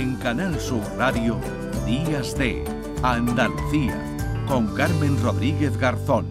En Canal Sur Radio, Días de Andalucía, con Carmen Rodríguez Garzón.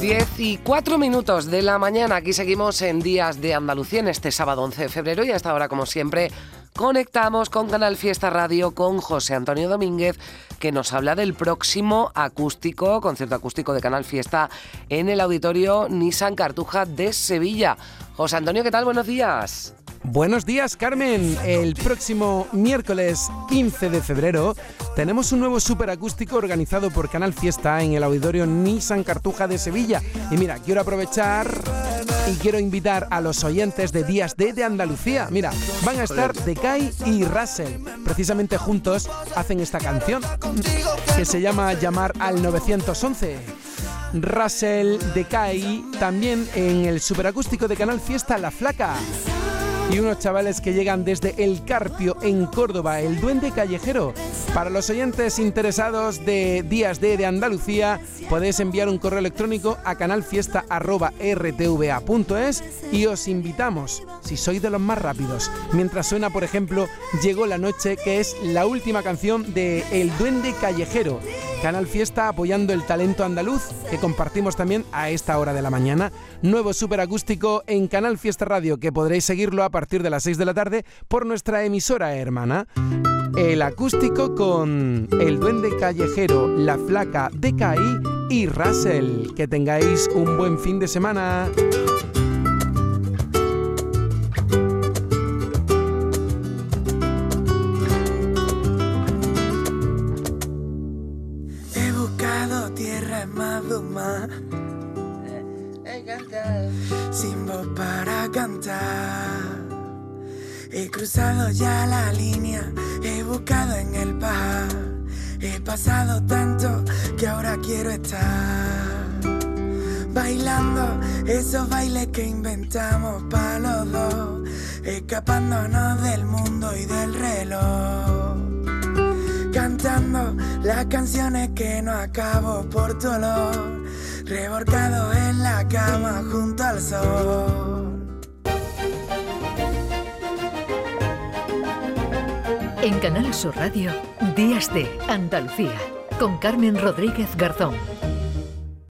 10 y 4 minutos de la mañana. Aquí seguimos en Días de Andalucía en este sábado 11 de febrero y hasta ahora, como siempre, conectamos con Canal Fiesta Radio con José Antonio Domínguez, que nos habla del próximo acústico, concierto acústico de Canal Fiesta en el auditorio Nissan Cartuja de Sevilla. José Antonio, ¿qué tal? Buenos días. Buenos días, Carmen. El próximo miércoles 15 de febrero tenemos un nuevo superacústico organizado por Canal Fiesta en el auditorio Nissan Cartuja de Sevilla. Y mira, quiero aprovechar y quiero invitar a los oyentes de Días D de Andalucía. Mira, van a estar Decay y Russell. Precisamente juntos hacen esta canción que se llama Llamar al 911. Russell, Decay, también en el superacústico de Canal Fiesta La Flaca y unos chavales que llegan desde El Carpio en Córdoba, el Duende Callejero. Para los oyentes interesados de Días D de Andalucía, podéis enviar un correo electrónico a canalfiesta.rtva.es y os invitamos, si sois de los más rápidos, mientras suena, por ejemplo, Llegó la noche, que es la última canción de El Duende Callejero. Canal Fiesta apoyando el talento andaluz que compartimos también a esta hora de la mañana. Nuevo superacústico en Canal Fiesta Radio que podréis seguirlo a partir de las 6 de la tarde por nuestra emisora hermana. El acústico con El Duende Callejero, La Flaca de Caí y Russell. Que tengáis un buen fin de semana. Sin voz para cantar. He cruzado ya la línea, he buscado en el par. He pasado tanto que ahora quiero estar bailando esos bailes que inventamos para los dos, escapándonos del mundo y del reloj. Las canciones que no acabo por tu olor reborcado en la cama junto al sol. En Canal Sur Radio, Días de Andalucía, con Carmen Rodríguez Garzón.